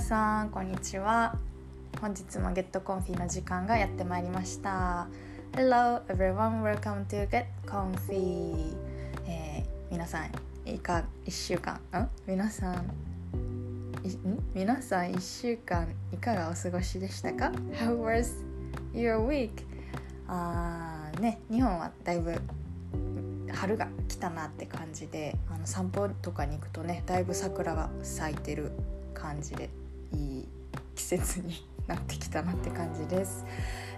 皆さんこんにちは。本日もゲットコンフィの時間がやってまいりました。Hello everyone. Welcome to Get Comfy、えー、皆さんいか1週間？ん？皆さん皆さん1週間いかがお過ごしでしたか？How was your week? あーね日本はだいぶ春が来たなって感じであの散歩とかに行くとねだいぶ桜が咲いてる感じで。節になってきたなって感じです。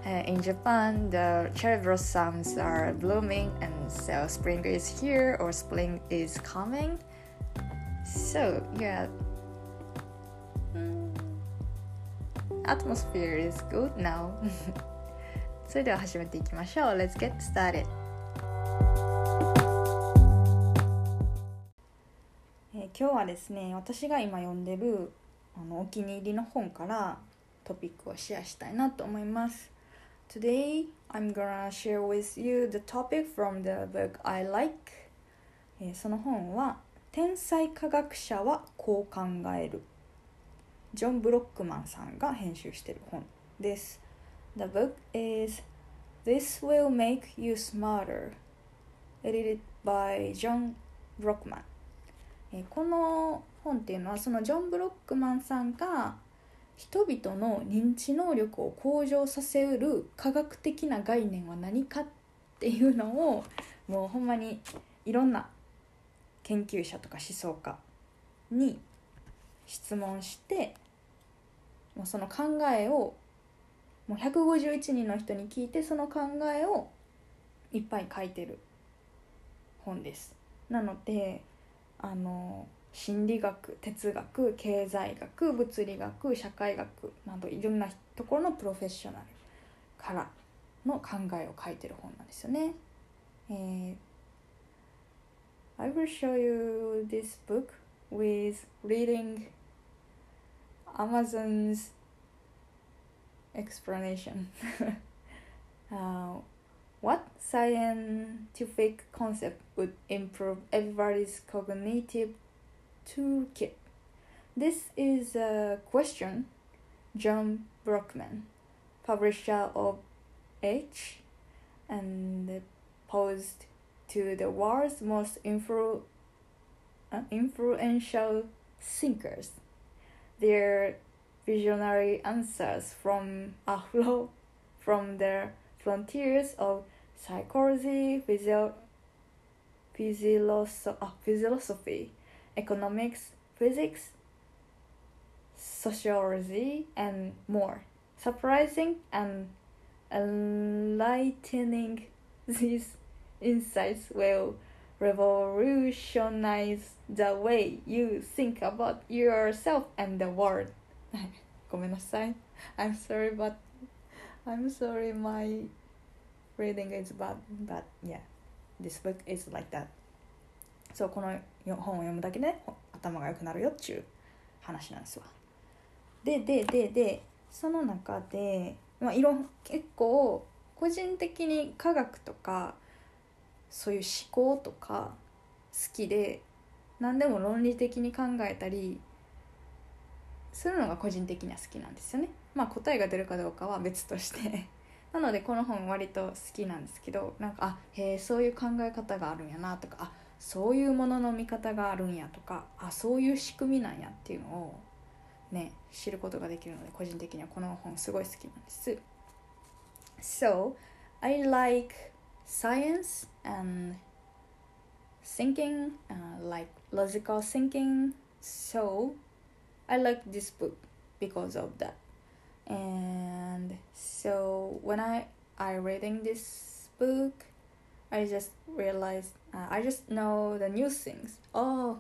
Uh, in Japan, the cherry blossoms are blooming, and so spring is here or spring is coming. So, yeah, atmosphere is good now. それでは始めていきましょう。Let's get started. えー、今日はですね私が今読んでるあのお気に入りの本からトピックをシェアしたいなと思います Today I'm gonna share with you the topic from the book I like、えー、その本は天才科学者はこう考えるジョン・ブロックマンさんが編集している本です The book is This Will Make You Smarter edited by John Brockman えこの本っていうのはそのジョン・ブロックマンさんが人々の認知能力を向上させうる科学的な概念は何かっていうのをもうほんまにいろんな研究者とか思想家に質問してもうその考えをもう151人の人に聞いてその考えをいっぱい書いてる本です。なのであの心理学哲学経済学物理学社会学などいろんなところのプロフェッショナルからの考えを書いてる本なんですよね。えー、I will show you this book with reading Amazon's explanation. uh, what scientific concept would improve everybody's cognitive toolkit? This is a question John Brockman, publisher of H, and posed to the world's most influ- uh, influential thinkers. Their visionary answers from aflo from the frontiers of psychology, physio- uh, philosophy, economics, physics, sociology, and more. Surprising and enlightening, these insights will revolutionize the way you think about yourself and the world. ごめんなさい。I'm sorry, but I'm sorry, my reading is bad, but yeah, this book is like that. そう、この 本を読むだけで頭が良くなるよっちゅう話なんですわ。で、で、で、で、その中で、まあ、いろ結構個人的に科学とかそういう思考とか好きで何でも論理的に考えたりするのが個人的には好きなんですよね。まあ答えが出るかどうかは別としてなのでこの本割と好きなんですけどなんかあへえそういう考え方があるんやなとかあそういうものの見方があるんやとかあそういう仕組みなんやっていうのをね知ることができるので個人的にはこの本すごい好きなんです。So, I like science and thinking, uh, like logical thinking. So, I like this book because of that. and so when i i reading this book i just realized uh, i just know the new things. Oh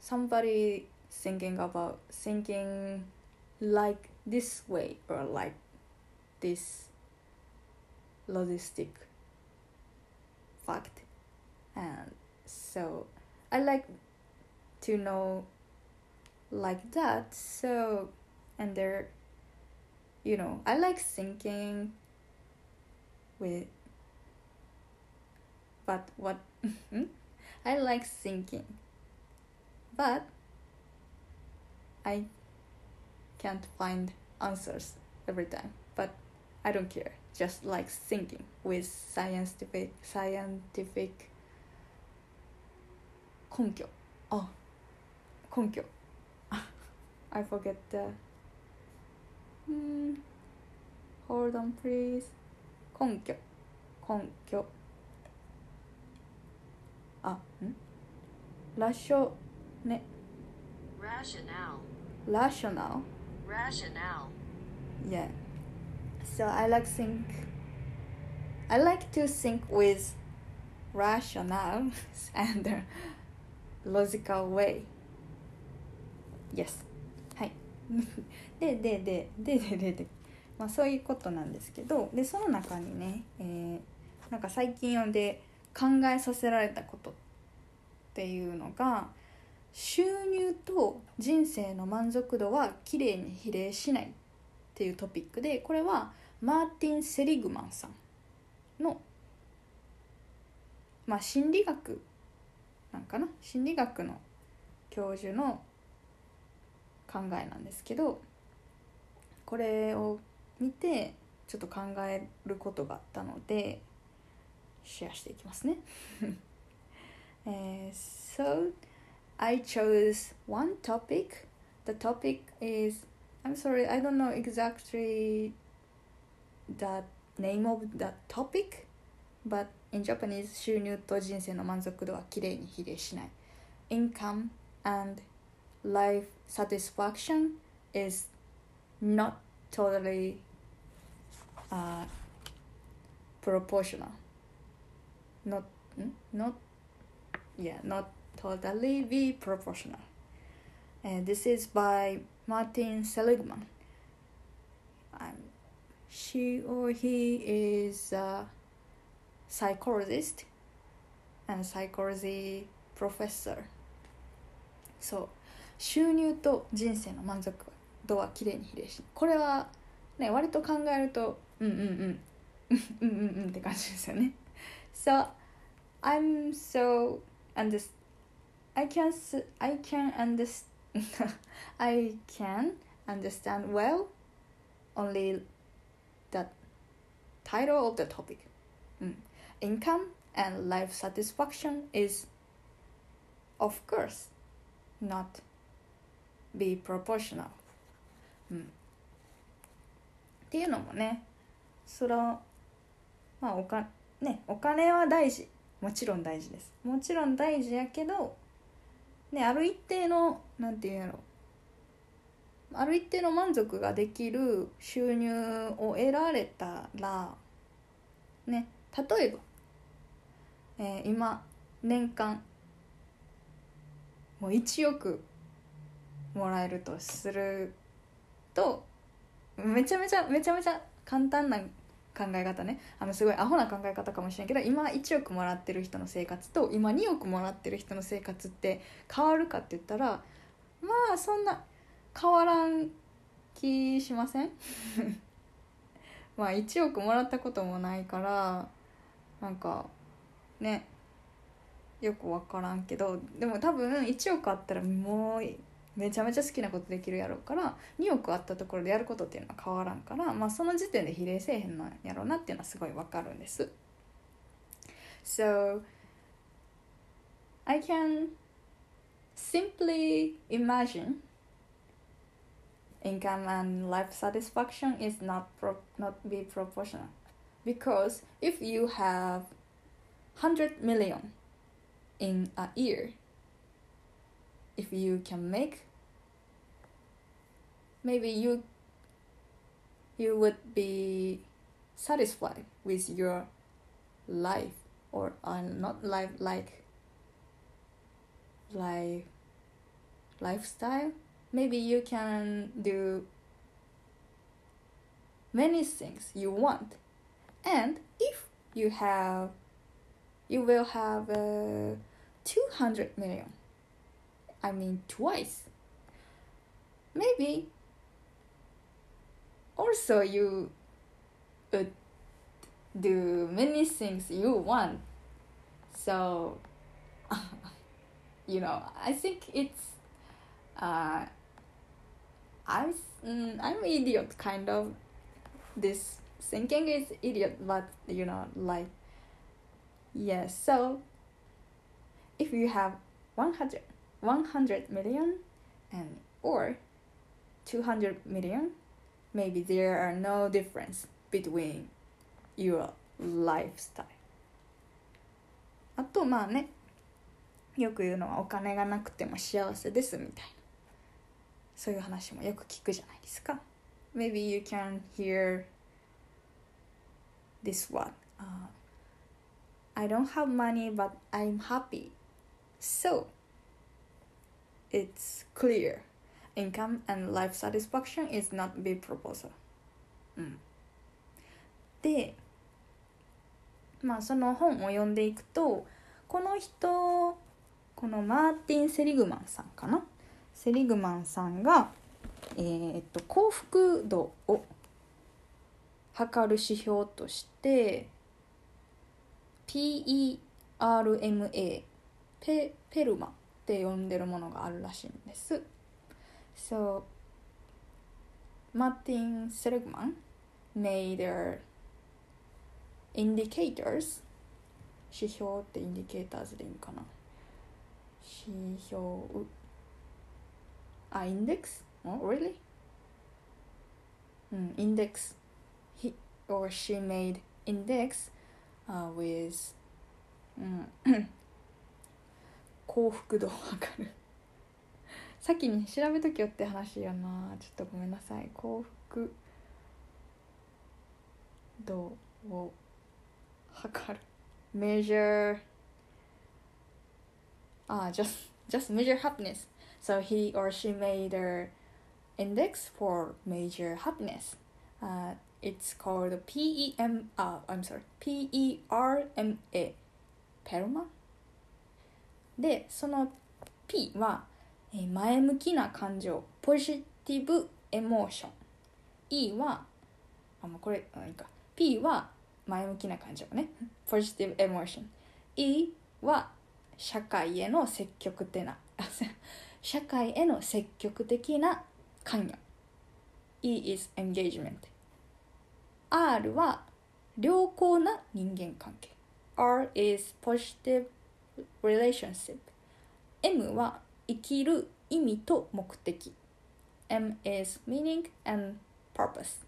somebody thinking about thinking like this way or like this logistic fact. And so i like to know like that. So and they're you know i like thinking with but what i like thinking but I can't find answers every time, but I don't care. Just like thinking with scientific scientific 根拠。あ、根拠。I forget the. うん。Hold on, please. 根拠。根拠。 あ、んラショ、ね、rationale, rational. rationale, Yeah. So I like think. I like to think with rational and logical way. Yes. はい。で、で、で、で、で、で、で、まあそういうことなんですけど、で、その中にね、えーなんか最近読んで考えさせられたことっていうのが、収入と人生の満足度はきれいに比例しないっていうトピックでこれはマーティン・セリグマンさんのまあ心理学なんかな？心理学の教授の考えなんですけどこれを見てちょっと考えることがあったのでシェアしていきますね。えー so I chose one topic. The topic is I'm sorry, I don't know exactly the name of the topic, but in Japanese 収入と人生の満足度はきれいに比例しない。Income and life satisfaction is not totally uh, proportional. Not, not, yeah, not totally be proportional. And this is by Martin Seligman. Um, she or he is a psychologist and psychology professor. そう収入と人生の満足度はきれいに比例しこれはね割と考えるとうんうんうんうんうんうんって感じですよね。So I'm so under I can s- I can understand I can understand well only the title of the topic. うん Income and life satisfaction is of course not be proportional. うんっていうのもねそのまあおかねお金は大事 もちろん大事です。もちろん大事やけどねある一定のなんていうんやろ。ある一定の満足ができる収入を得られたらね例えば、えー今年間もう1億もらえるとするとめちゃめちゃめちゃめちゃ簡単な考え方ね。あのすごいアホな考え方かもしれんけど今1億もらってる人の生活と今2億もらってる人の生活って変わるかって言ったらまあそんな変わらん気しません？まあ1億もらったこともないからなんかねよく分からんけどでも多分1億あったらもうめちゃめちゃ好きなことできるやろうから2億あったところでやることっていうのは変わらんから、まあ、その時点で比例せえへんのやろうなっていうのはすごい分かるんです。So I can simply imagine income and life satisfaction is not pro- not be proportional because if you have 100 million in a year if you can make maybe you you would be satisfied with your life or uh, not life like life lifestyle. Maybe you can do many things you want. And if you have you will have uh, 200 million i mean twice maybe also you would do many things you want so you know i think it's uh, I'm mm, I'm idiot kind of. This thinking is idiot, but you know like yes. So if you have 100, 100 million and or 200 million, maybe there are no difference between your lifestyle. あとまあねよく言うのはお金がなくても幸せですみたいなそういう話もよく聞くじゃないですか Maybe you can hear this one、uh, I don't have money but I'm happy so it's clear Income and life satisfaction is not big proposal. うん。でまあその本を読んでいくとこの人このマーティン・セリグマンさんかな？セリグマンさんが、えーっと幸福度を測る指標として、PERMA ペペルマって呼んでるものがあるらしいんです。So, Martin Seligman made a indicators 指標ってインディケーターズでいいんかな指標あ、インデックス Oh, really? うん、インデックス He or she made index、uh, with、うん、幸福度を測る 先に調べときよって話やなちょっとごめんなさい幸福度を測る measure あ just just measure happiness so he or she made a index for measure happiness uh, it's called PEM uh, I'm sorry PERMA ペルマでその P はえ前向きな感情ポジティブエモーション E はあもうこれあいいか。P は前向きな感情ね。ポジティブエモーション E は社会への積極的な 社会への積極的な関与。E is engagement R は良好な人間関係。R is positive relationship M は生きる意味と目的。M is meaning and purpose.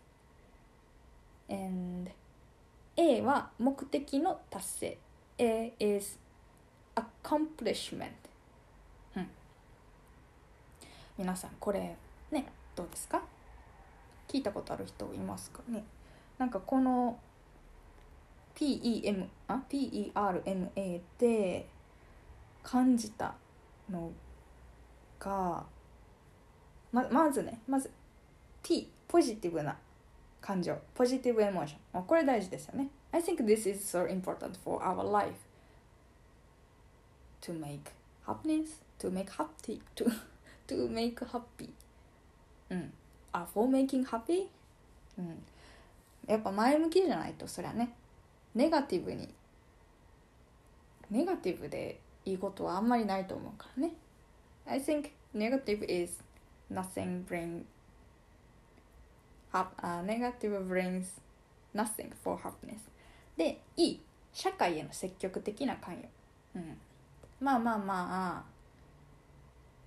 And A は目的の達成。A is accomplishment、うん、皆さんこれねどうですか？聞いたことある人いますかね？なんかこの PEM あ？PERMA って感じたのがままずねまず P ポジティブな感情ポジティブエモーションこれ大事ですよね I think this is so important for our life to make happiness to make happy to to make happy うんあ for making happy うんやっぱ前向きじゃないとそりゃねネガティブにネガティブでいいことはあんまりないと思うからね I think negative is nothing bring hap- uh, negative brings nothing for happiness. で E 社会への積極的な関与、うん、まあまあま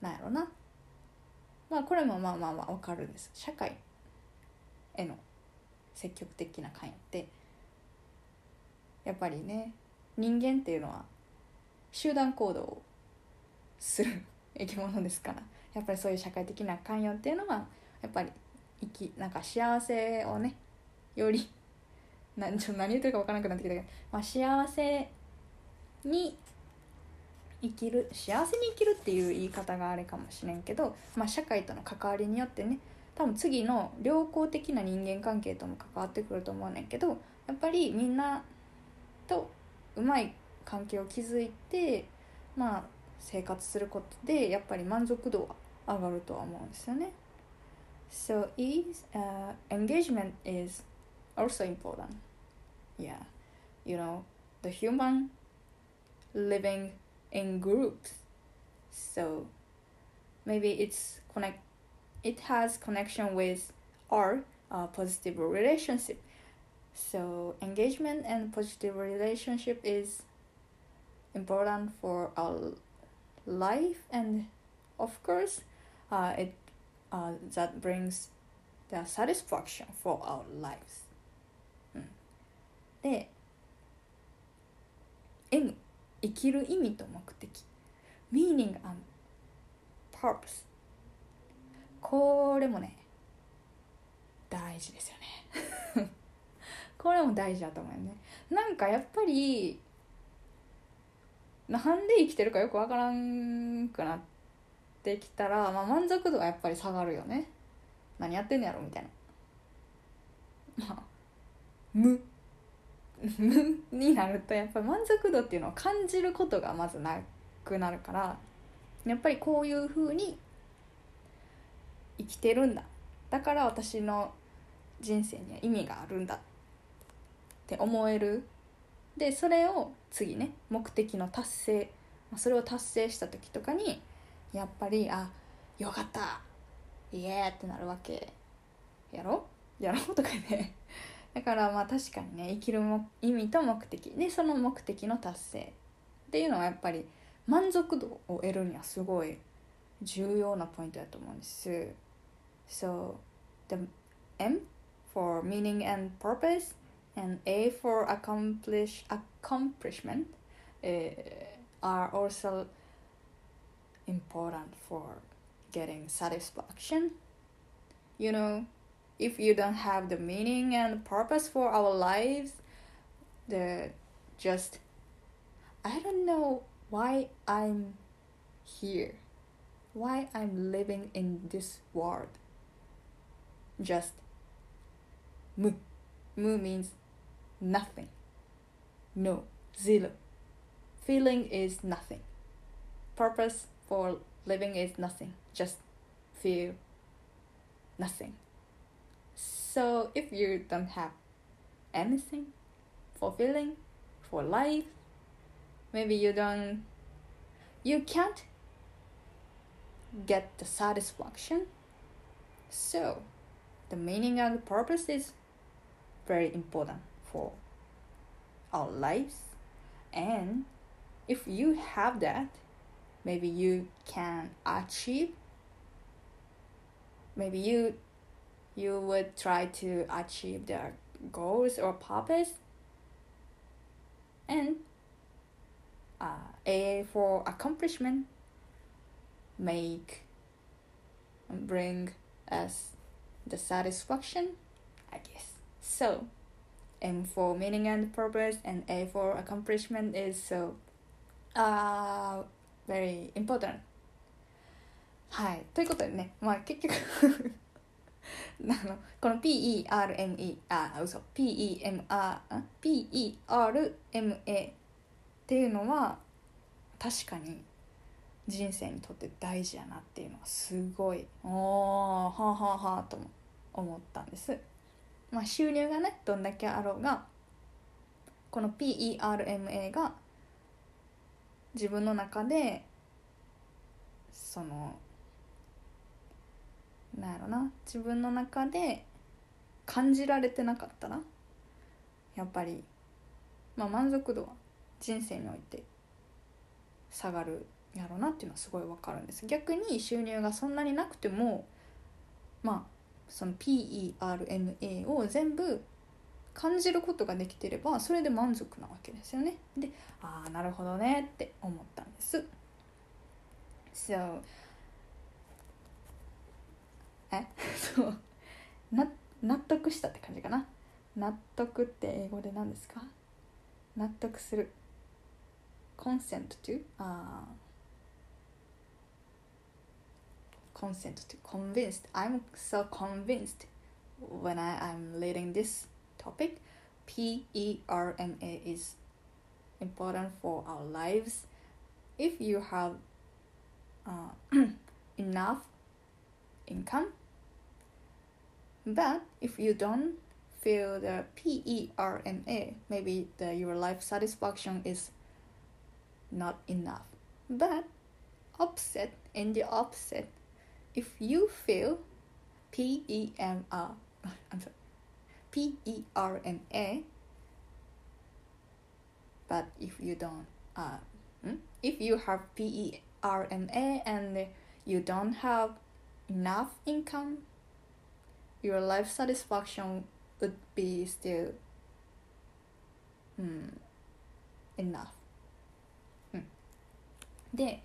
あなんやろな。まあこれもまあまあまあわかるんです。社会への積極的な関与って。やっぱりね人間っていうのは集団行動をする。生き物ですから。やっぱりそういう社会的な関与っていうのはやっぱり生きなんか幸せをねよりなちょ何言ってるか分からなくなってきたけど、まあ、幸せに生きる幸せに生きるっていう言い方があれかもしれんけど、まあ、社会との関わりによってね多分次の良好的な人間関係とも関わってくると思うねんけどやっぱりみんなとうまい関係を築いてまあ生活することでやっぱり満足度は上がるとは思うんですよね。So is、uh, engagement is also important. Yeah, you know the human living in groups. So maybe it's connect it has connection with our uh, positive relationship so engagement and positive relationship is important for our life and of course uh, it uh, that brings the satisfaction for our lives、うん、で M 生きる意味と目的 meaning and purpose これもね大事ですよねこれも大事だと思うよねなんかやっぱりなんで生きてるかよくわからんくなってきたら、まあ、満足度はやっぱり下がるよね。何やってんのやろみたいな。まあ無。無になるとやっぱり満足度っていうのを感じることがまずなくなるからやっぱりこういうふうに生きてるんだ。だから私の人生には意味があるんだって思える。でそれを次ね目的の達成それを達成した時とかにやっぱりあよかったイエーってなるわけ。やろ？やろ？うとかね。だからまあ確かにね生きるも意味と目的。でその目的の達成。っていうのはやっぱり満足度を得るにはすごい重要なポイントだと思うんです。So the M for meaning and purpose and A for accomplish accomplishment uh, are also important for getting satisfaction. You know, if you don't have the meaning and purpose for our lives, the just I don't know why I'm here, why I'm living in this world. Just mu. Mu means nothing. No, zero. Feeling is nothing. Purpose for living is nothing. Just feel nothing. So if you don't have anything for feeling, for life, maybe you don't, you can't get the satisfaction. So the meaning and the purpose is very important for our lives. And if you have that maybe you can achieve. Maybe you you would try to achieve their goals or purpose. And uh, a for accomplishment make and bring us the satisfaction i guess. So M for meaning and purpose and A for accomplishment is so uh, very important はいということでねまあ結局あのこの PERME あ嘘 PEMR PERMA っていうのは確かに人生にとって大事やなっていうのはすごいおーはあはあはあと思ったんですまあ収入がねどんだけあろうがこの PERMA が自分の中でそのなんやろな自分の中で感じられてなかったらやっぱり、まあ、満足度は人生において下がるやろうなっていうのはすごいわかるんです。逆に収入がそんなになくてもまあその PERMA を全部感じることができてればそれで満足なわけですよね。でああなるほどねって思ったんです。So え？そう。な納得したって感じかな？納得って英語で何ですか？納得する。Consent to ああ consent to convinced. I'm so convinced when I, i'm leading this topic p-e-r-m-a is important for our lives. If you have uh, enough income but if you don't feel the p-e-r-m-a maybe the, your life satisfaction is not enough. But opposite in the opposite if you feel P-E-M-R I'm sorry P-E-R-M-A but if you don't uh, hmm? if you have P-E-R-M-A and you don't have enough income your life satisfaction would be still hmm, enough、うん、で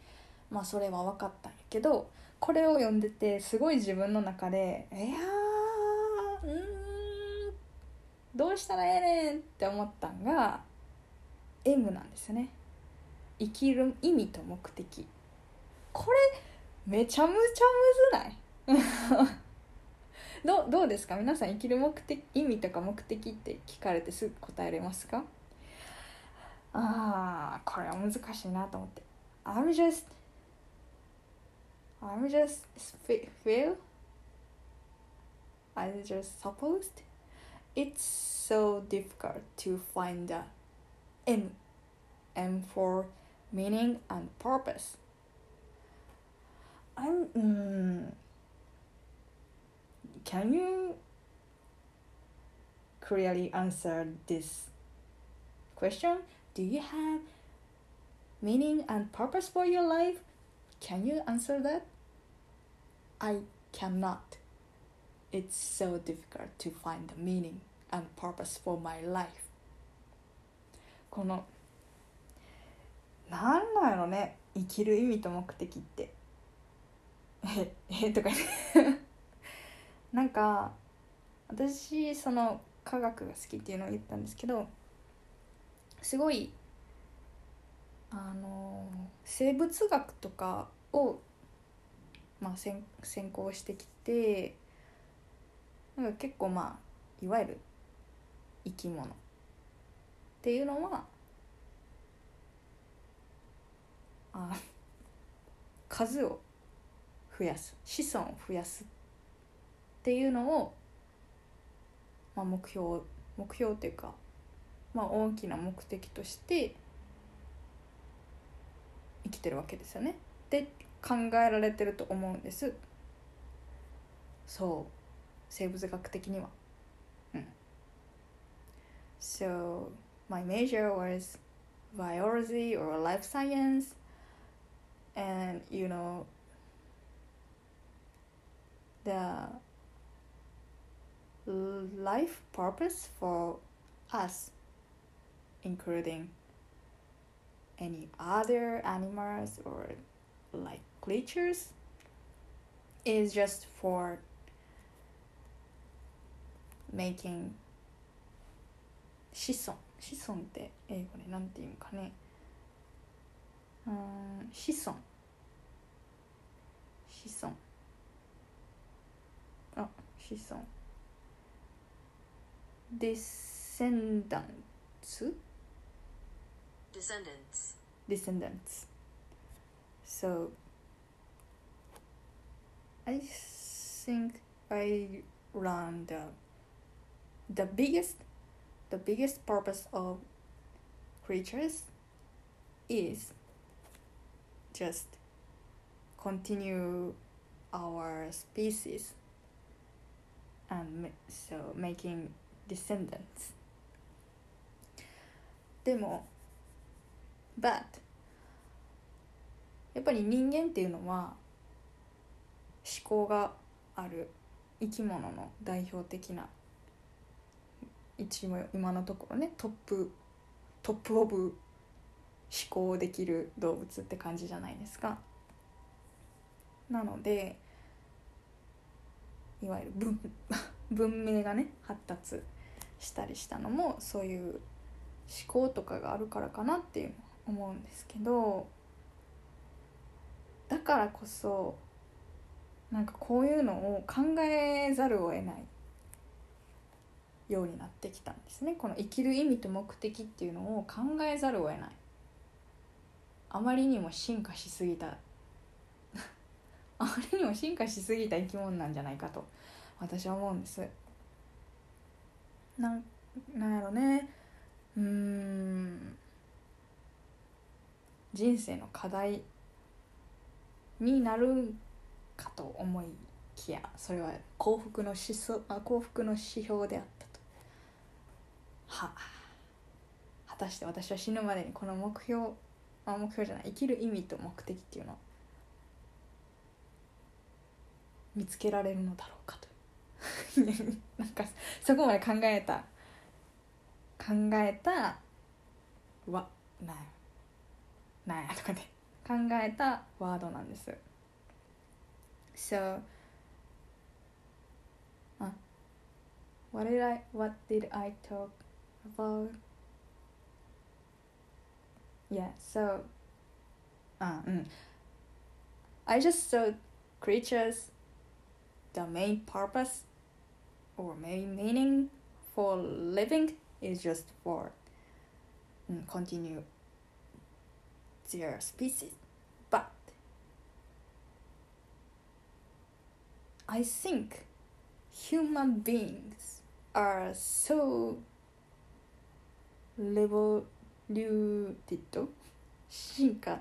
まあそれは分かったんやけど これを読んでてすごい自分の中でいやーうーんどうしたらええねんって思ったんが M なんですよね。生きる意味と目的。これめちゃむちゃむずない？どうどうですか？皆さん生きる目的意味とか目的って聞かれてすぐ答えれますか？ああこれは難しいなと思って。I'm just I'm just fe- feel I just supposed. It's so difficult to find the M M for meaning and purpose. I'm mm, can you clearly answer this question? Do you have meaning and purpose for your life can you answer that i cannot it's so difficult to find the meaning and purpose for my life このなんなんやろね生きる意味と目的ってええとか言ってなんか私その科学が好きっていうのを言ったんですけどすごいあの生物学とかを、まあ、専専攻してきてなんか結構まあいわゆる生き物。っていうのはあ数を増やす。子孫を増やすっていうのを、まあ、目標目標っていうか、まあ、大きな目的として生きてるわけですよね。で考えられてると思うんですそう生物学的には。うん。So my major was biology or life science and you know the life purpose for us, including any other animals or like creatures, is just for making 子孫子孫って英語でなんていうのかねうーん子孫子孫あ子孫 descendants Descendants. descendants so i think i learned the, the biggest the biggest purpose of creatures is just continue our species and so making descendants でも but やっぱり人間っていうのは思考がある生き物の代表的な一応今のところねトップトップオブ思考できる動物って感じじゃないですか。なのでいわゆる文 文明がね発達したりしたのもそういう思考とかがあるからかなっていうの思うんですけどだからこそなんかこういうのを考えざるを得ないようになってきたんですね。この生きる意味と目的っていうのを考えざるを得ない。あまりにも進化しすぎた。あまりにも進化しすぎた生き物なんじゃないかと私は思うんです。なんなんやろうね。うん。人生の課題になるかと思いきやそれは幸福の思想あ幸福の指標であったと。は果たして私は死ぬまでにこの目標あ目標じゃない生きる意味と目的っていうのを見つけられるのだろうかと。なんかそこまで考えた考えたわなんやなんやとかで考えたワードなんです So uh, what did I what did I talk about yeah so uh, mm. I just saw creatures the main purpose or main meaning for living is just for mm, continue their species but I think human beings are so revoluted 進化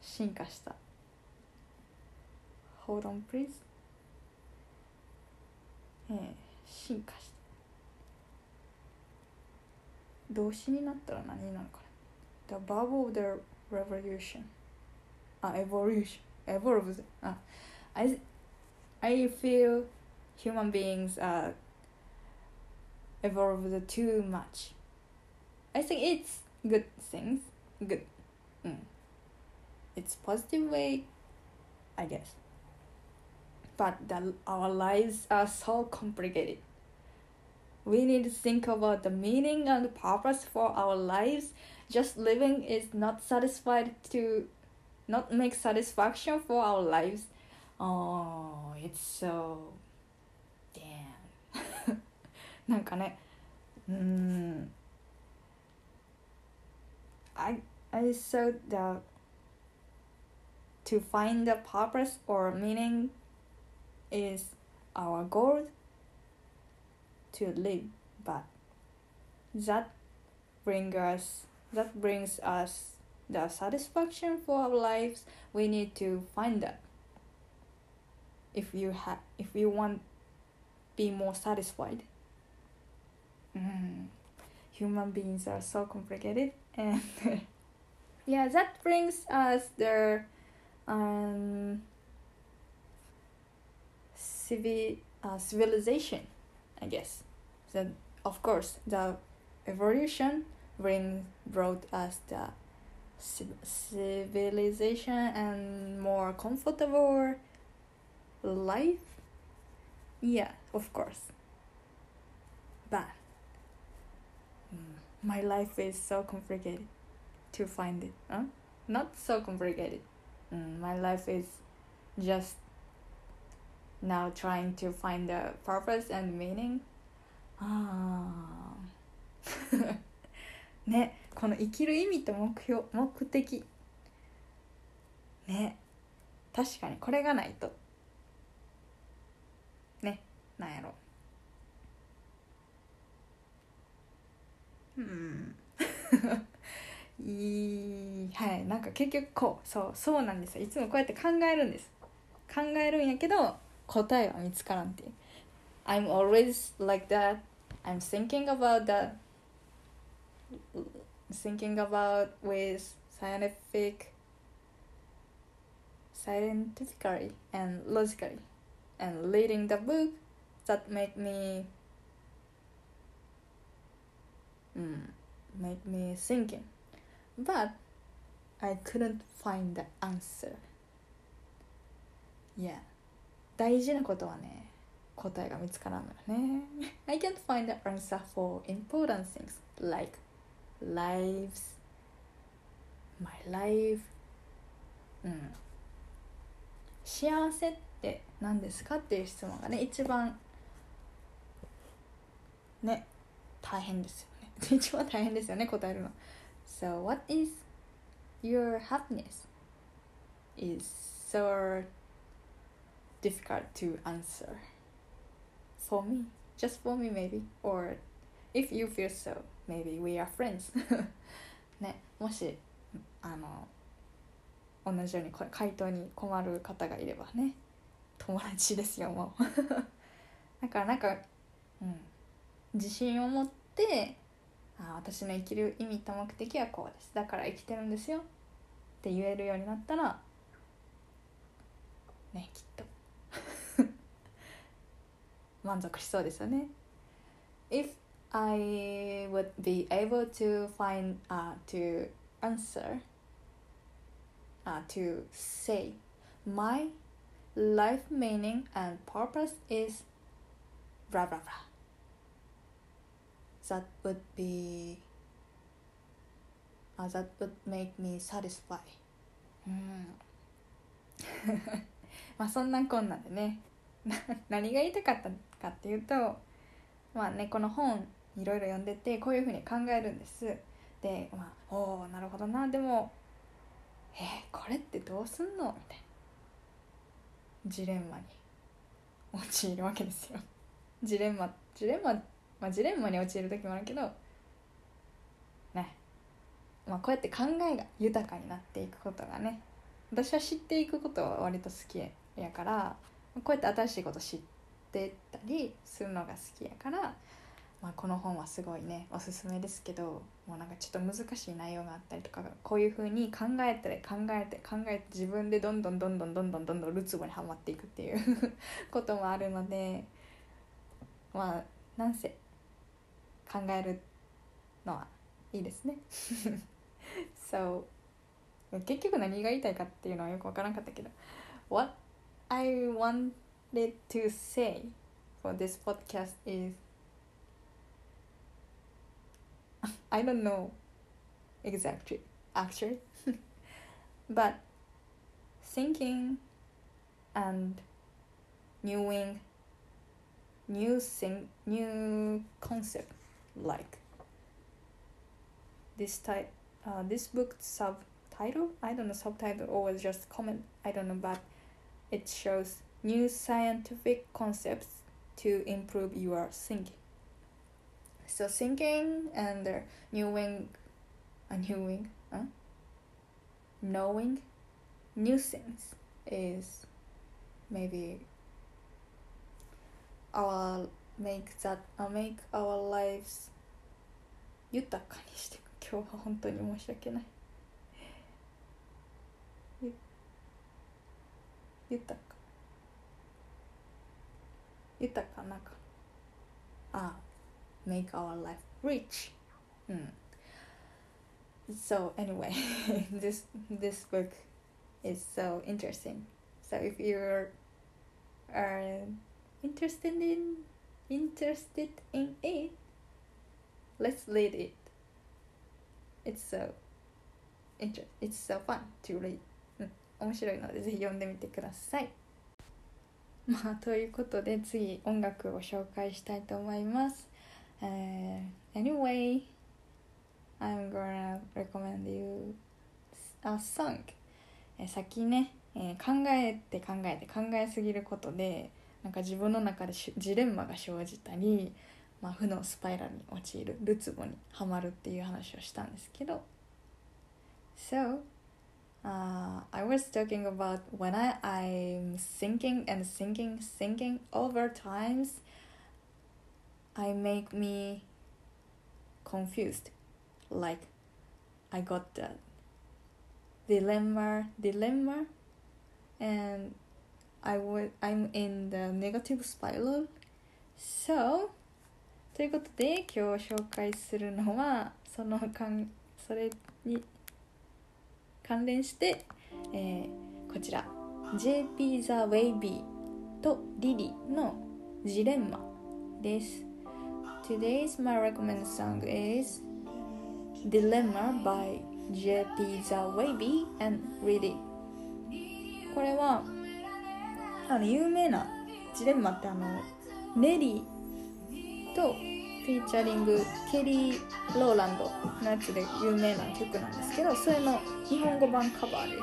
進化した Hold on please ええ進化した動詞になったら何になるかな The verb of the revolution あ evolution evolves あ ah. I I feel human beings uh, are evolved too much. I think it's good things. Good. Mm. It's positive way, I guess. But the, our lives are so complicated. We need to think about the meaning and purpose for our lives Just living is not satisfied to not make satisfaction for our lives Oh, it's so damn なんかねうーん I I saw the to find the purpose or meaning is our goal to live but that bring us that brings us the satisfaction for our lives. We need to find that. If you have if you want be more satisfied. Mm. human beings are so complicated and yeah that brings us the um civil uh, civilization i guess. So of course the evolution bring brought us the civilization and more comfortable life? Yeah of course. But my life is so complicated to find it huh? not so complicated. Mm, my life is just now trying to find the purpose and meaning. ああ ねこの生きる意味と目標目的。ね確かにこれがないと。ねなんやろ。うん。いいはい。なんか結局こうそうそうなんですよ。いつもこうやって考えるんです。考えるんやけど答えは見つからんっていう。I'm always like that. I'm thinking about that. thinking about with scientific scientifically and logically and reading the book that make me mm, make me thinking but I couldn't find the answer yeah 大事なことはね答えが見つからんのよね I can't find the answer for important things like lives my life うん幸せって何ですかっていう質問がね一番ね大変ですよね一番大変ですよね答えるの So what is your happiness is so difficult to answer for me just for me maybe or if you feel so Maybe we are friends. ねもしあの同じようにこれ回答に困る方がいればね友達ですよもう。だからなんか、うん、自信を持ってあ私の生きる意味と目的はこうです。だから生きてるんですよ。って言えるようになったらねきっと。満足しそうですよね。If I would be able to find uh, to answer uh, to say my life meaning and purpose is blah blah blah that would be uh, that would make me satisfied うんまあそんなこんなんでねな何が言いたかったかっていうとまあねこの本 いろいろ読んでてこういうふうに考えるんです。でまあおおなるほどな。でもえー、これってどうすんの？みたいな。ジレンマに。陥るわけですよ。ジレンマジレンマまあジレンマに陥る時もあるけどね。まあこうやって考えが豊かになっていくことがね。私は知っていくことは割と好きやからこうやって新しいこと知ってったりするのが好きやから、まあ、この本はすごいねおすすめですけどもうなんかちょっと難しい内容があったりとかこういうふうに考えて考えて考えて自分でどんどんどんどんどんどんどんどんるつぼにはまっていくっていう こともあるのでまあなんせ考えるのはいいですね。so 結局何が言いたいかっていうのはよく分からなかったけど What I wanted to say for this podcast is I don't know exactly actually. But thinking and knowing new thing new concept like this type uh, this book subtitle i don't know subtitle or just comment i don't know but it shows new scientific concepts to improve your thinking so thinking and uh, knowing uh, knowing huh? knowing new things is maybe our make that uh, make our lives 豊かにしていく今日は本当に申し訳ないゆ豊か豊かなかあ make our life rich うん so anyway this this book is so interesting so if you're are interested in interested in it let's read it it's so inter it's so fun to read うん面白いのでぜひ読んでみてくださいまあということで次音楽を紹介したいと思います、 uh, Anyway I'm gonna recommend you a song えー先ね、えー考えて考えて考えすぎることでなんか自分の中でしジレンマが生じたり、まあ、負のスパイラルに陥るるつぼにはまるっていう話をしたんですけど So uh, I was talking about when I, I'm thinking and thinking thinking over times I make me confused like I got the dilemma dilemma and I would I'm in the negative spiral so ということで今日紹介するのはそのかんそれに関連して、えーこちら JP The Wavy とリリのジレンマです Today's my recommended song is Dilemma by JP The Wavy and Lily これはあの有名なジレンマってあのネリーとフィーチャリングケリー・ローランドのやつで有名な曲なんですけどそれの日本語版カバーで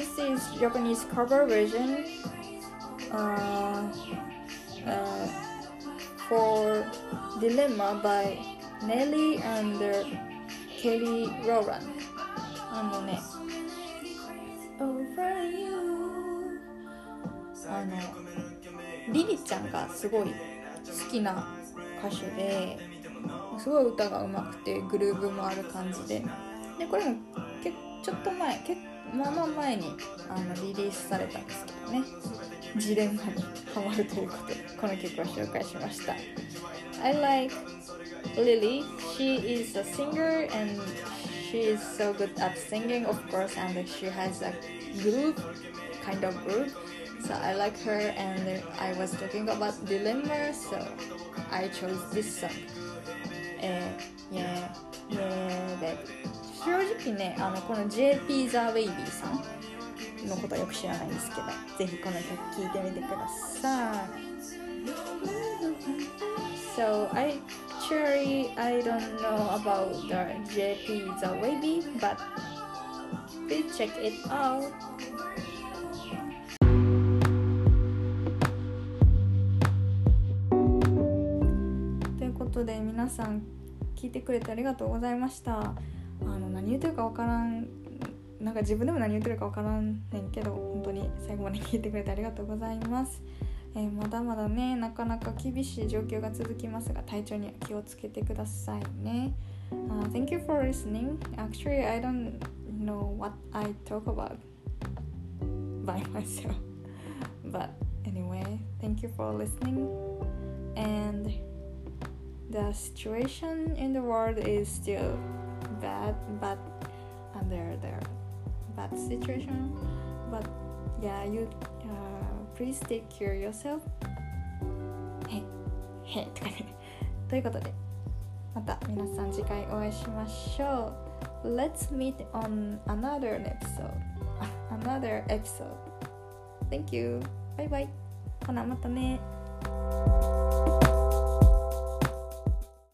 す This is Japanese cover version uh, Dilemma by Nelly and uh, Kelly Rowland. あのね。あのリリちゃんがすごい好きな歌手ですごい歌が上手くてグルーヴもある感じで。でこれもけちょっと前けまあまあ前にあのリリースされたんですけどね。ジレンマにハマるということでこの曲を紹介しました I like Lily she is a singer and she is so good at singing of course and she has a groove kind of groove so I like her and I was talking about dilemma so I chose this song えー、yeah yeah baby 正直ねあのこの JP The Baby さんのことはよく知らないんですけどぜひこの曲聴いてみてください So I actually I don't know about the JP The Baby but please check it out. ということで皆さん聞いてくれてありがとうございました。あの何言ってるかわからんなんか自分でも何言ってるかわからんねんけど本当に最後まで聞いてくれてありがとうございます、えーまだまだねなかなか厳しい状況が続きますが体調には気をつけてくださいね、Uh, Thank you for listening actually I don't know what I talk about by myself but anyway thank you for listening and the situation in the world is still bad but under the bad situation but yeah you uh, please take care yourself へへとかねということでまた皆さん次回お会いしましょう Let's meet on another episode another episode Thank you バイバイほなまたね